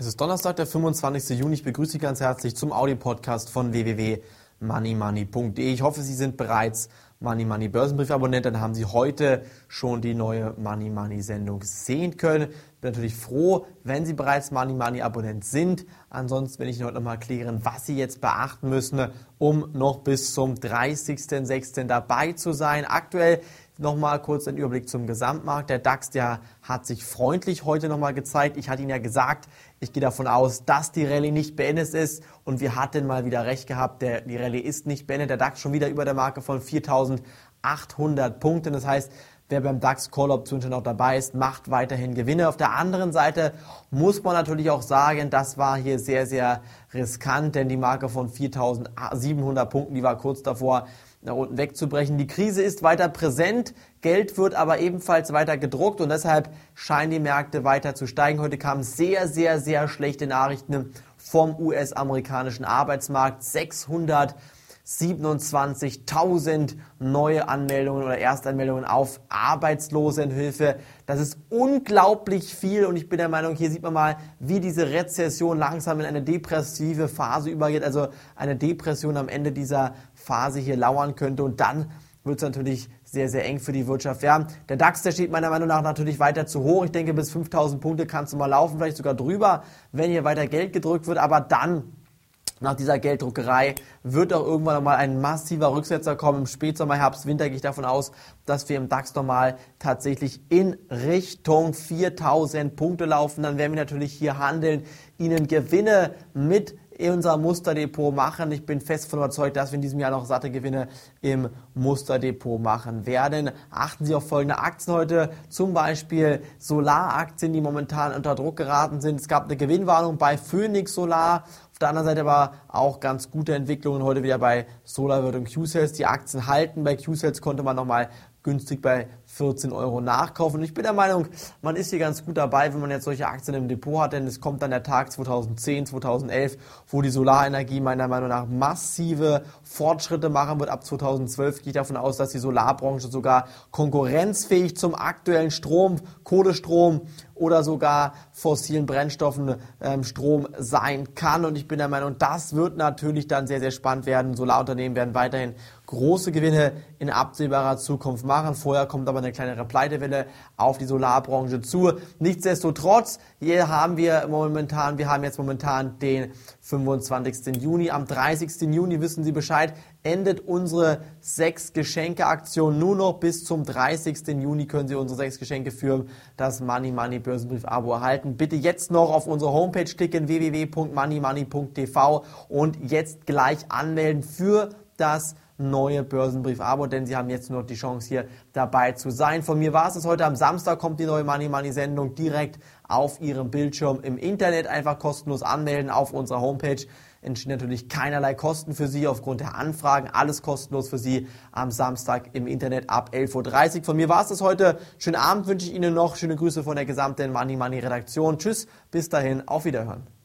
Es ist Donnerstag, der 25. Juni. Ich begrüße Sie ganz herzlich zum Audio-Podcast von www.moneymoney.de. Ich hoffe, Sie sind bereits Money Money Börsenbrief-Abonnent. Dann haben Sie heute schon die neue Money Money Sendung sehen können. Bin natürlich froh, wenn Sie bereits Money Money Abonnent sind. Ansonsten will ich Ihnen heute nochmal klären, was Sie jetzt beachten müssen, um noch bis zum 30.06. dabei zu sein. Aktuell Nochmal kurz ein Überblick zum Gesamtmarkt. Der DAX, der hat sich freundlich heute nochmal gezeigt. Ich hatte Ihnen ja gesagt, ich gehe davon aus, dass die Rallye nicht beendet ist. Und wir hatten mal wieder recht gehabt, der, die Rallye ist nicht beendet. Der DAX schon wieder über der Marke von 4.800 Punkten. Das heißt, wer beim DAX Call Option schon noch dabei ist, macht weiterhin Gewinne. Auf der anderen Seite muss man natürlich auch sagen, das war hier sehr, sehr riskant, denn die Marke von 4.700 Punkten, die war kurz davor, nach unten wegzubrechen. Die Krise ist weiter präsent, Geld wird aber ebenfalls weiter gedruckt und deshalb scheinen die Märkte weiter zu steigen. Heute kamen sehr, sehr, sehr schlechte Nachrichten vom US-amerikanischen Arbeitsmarkt. 600 27.000 neue Anmeldungen oder Erstanmeldungen auf Arbeitslosenhilfe. Das ist unglaublich viel und ich bin der Meinung, hier sieht man mal, wie diese Rezession langsam in eine depressive Phase übergeht, also eine Depression am Ende dieser Phase hier lauern könnte und dann wird es natürlich sehr, sehr eng für die Wirtschaft werden. Der DAX, der steht meiner Meinung nach natürlich weiter zu hoch. Ich denke, bis 5000 Punkte kannst du mal laufen, vielleicht sogar drüber, wenn hier weiter Geld gedrückt wird, aber dann nach dieser Gelddruckerei wird auch irgendwann nochmal ein massiver Rücksetzer kommen. Im Spätsommer, Herbst, Winter gehe ich davon aus, dass wir im DAX nochmal tatsächlich in Richtung 4000 Punkte laufen. Dann werden wir natürlich hier handeln, Ihnen Gewinne mit unser Musterdepot machen. Ich bin fest von überzeugt, dass wir in diesem Jahr noch satte Gewinne im Musterdepot machen werden. Achten Sie auf folgende Aktien heute, zum Beispiel Solaraktien, die momentan unter Druck geraten sind. Es gab eine Gewinnwarnung bei Phoenix Solar. Auf der anderen Seite aber auch ganz gute Entwicklungen heute wieder bei SolarWorld und Q-Sales. Die Aktien halten. Bei Q-Sales konnte man nochmal günstig bei 14 Euro nachkaufen. Und ich bin der Meinung, man ist hier ganz gut dabei, wenn man jetzt solche Aktien im Depot hat, denn es kommt dann der Tag 2010, 2011, wo die Solarenergie meiner Meinung nach massive Fortschritte machen wird. Ab 2012 gehe ich davon aus, dass die Solarbranche sogar konkurrenzfähig zum aktuellen Strom, Kohlestrom oder sogar fossilen Brennstoffen ähm, Strom sein kann. Und ich bin der Meinung, das wird natürlich dann sehr, sehr spannend werden. Solarunternehmen werden weiterhin große Gewinne in absehbarer Zukunft machen. Vorher kommt aber eine kleinere Pleitewelle auf die Solarbranche zu. Nichtsdestotrotz, hier haben wir momentan, wir haben jetzt momentan den 25. Juni. Am 30. Juni wissen Sie Bescheid, endet unsere sechs Geschenke Aktion nur noch bis zum 30. Juni können Sie unsere sechs Geschenke für das Money Money Börsenbrief Abo erhalten. Bitte jetzt noch auf unsere Homepage klicken www.moneymoney.tv und jetzt gleich anmelden für das neue Börsenbrief-Abo, denn Sie haben jetzt nur noch die Chance, hier dabei zu sein. Von mir war es das heute. Am Samstag kommt die neue Money Money Sendung direkt auf Ihrem Bildschirm im Internet. Einfach kostenlos anmelden auf unserer Homepage. Entstehen natürlich keinerlei Kosten für Sie aufgrund der Anfragen. Alles kostenlos für Sie am Samstag im Internet ab 11.30 Uhr. Von mir war es das heute. Schönen Abend wünsche ich Ihnen noch. Schöne Grüße von der gesamten Money Money Redaktion. Tschüss, bis dahin, auf Wiederhören.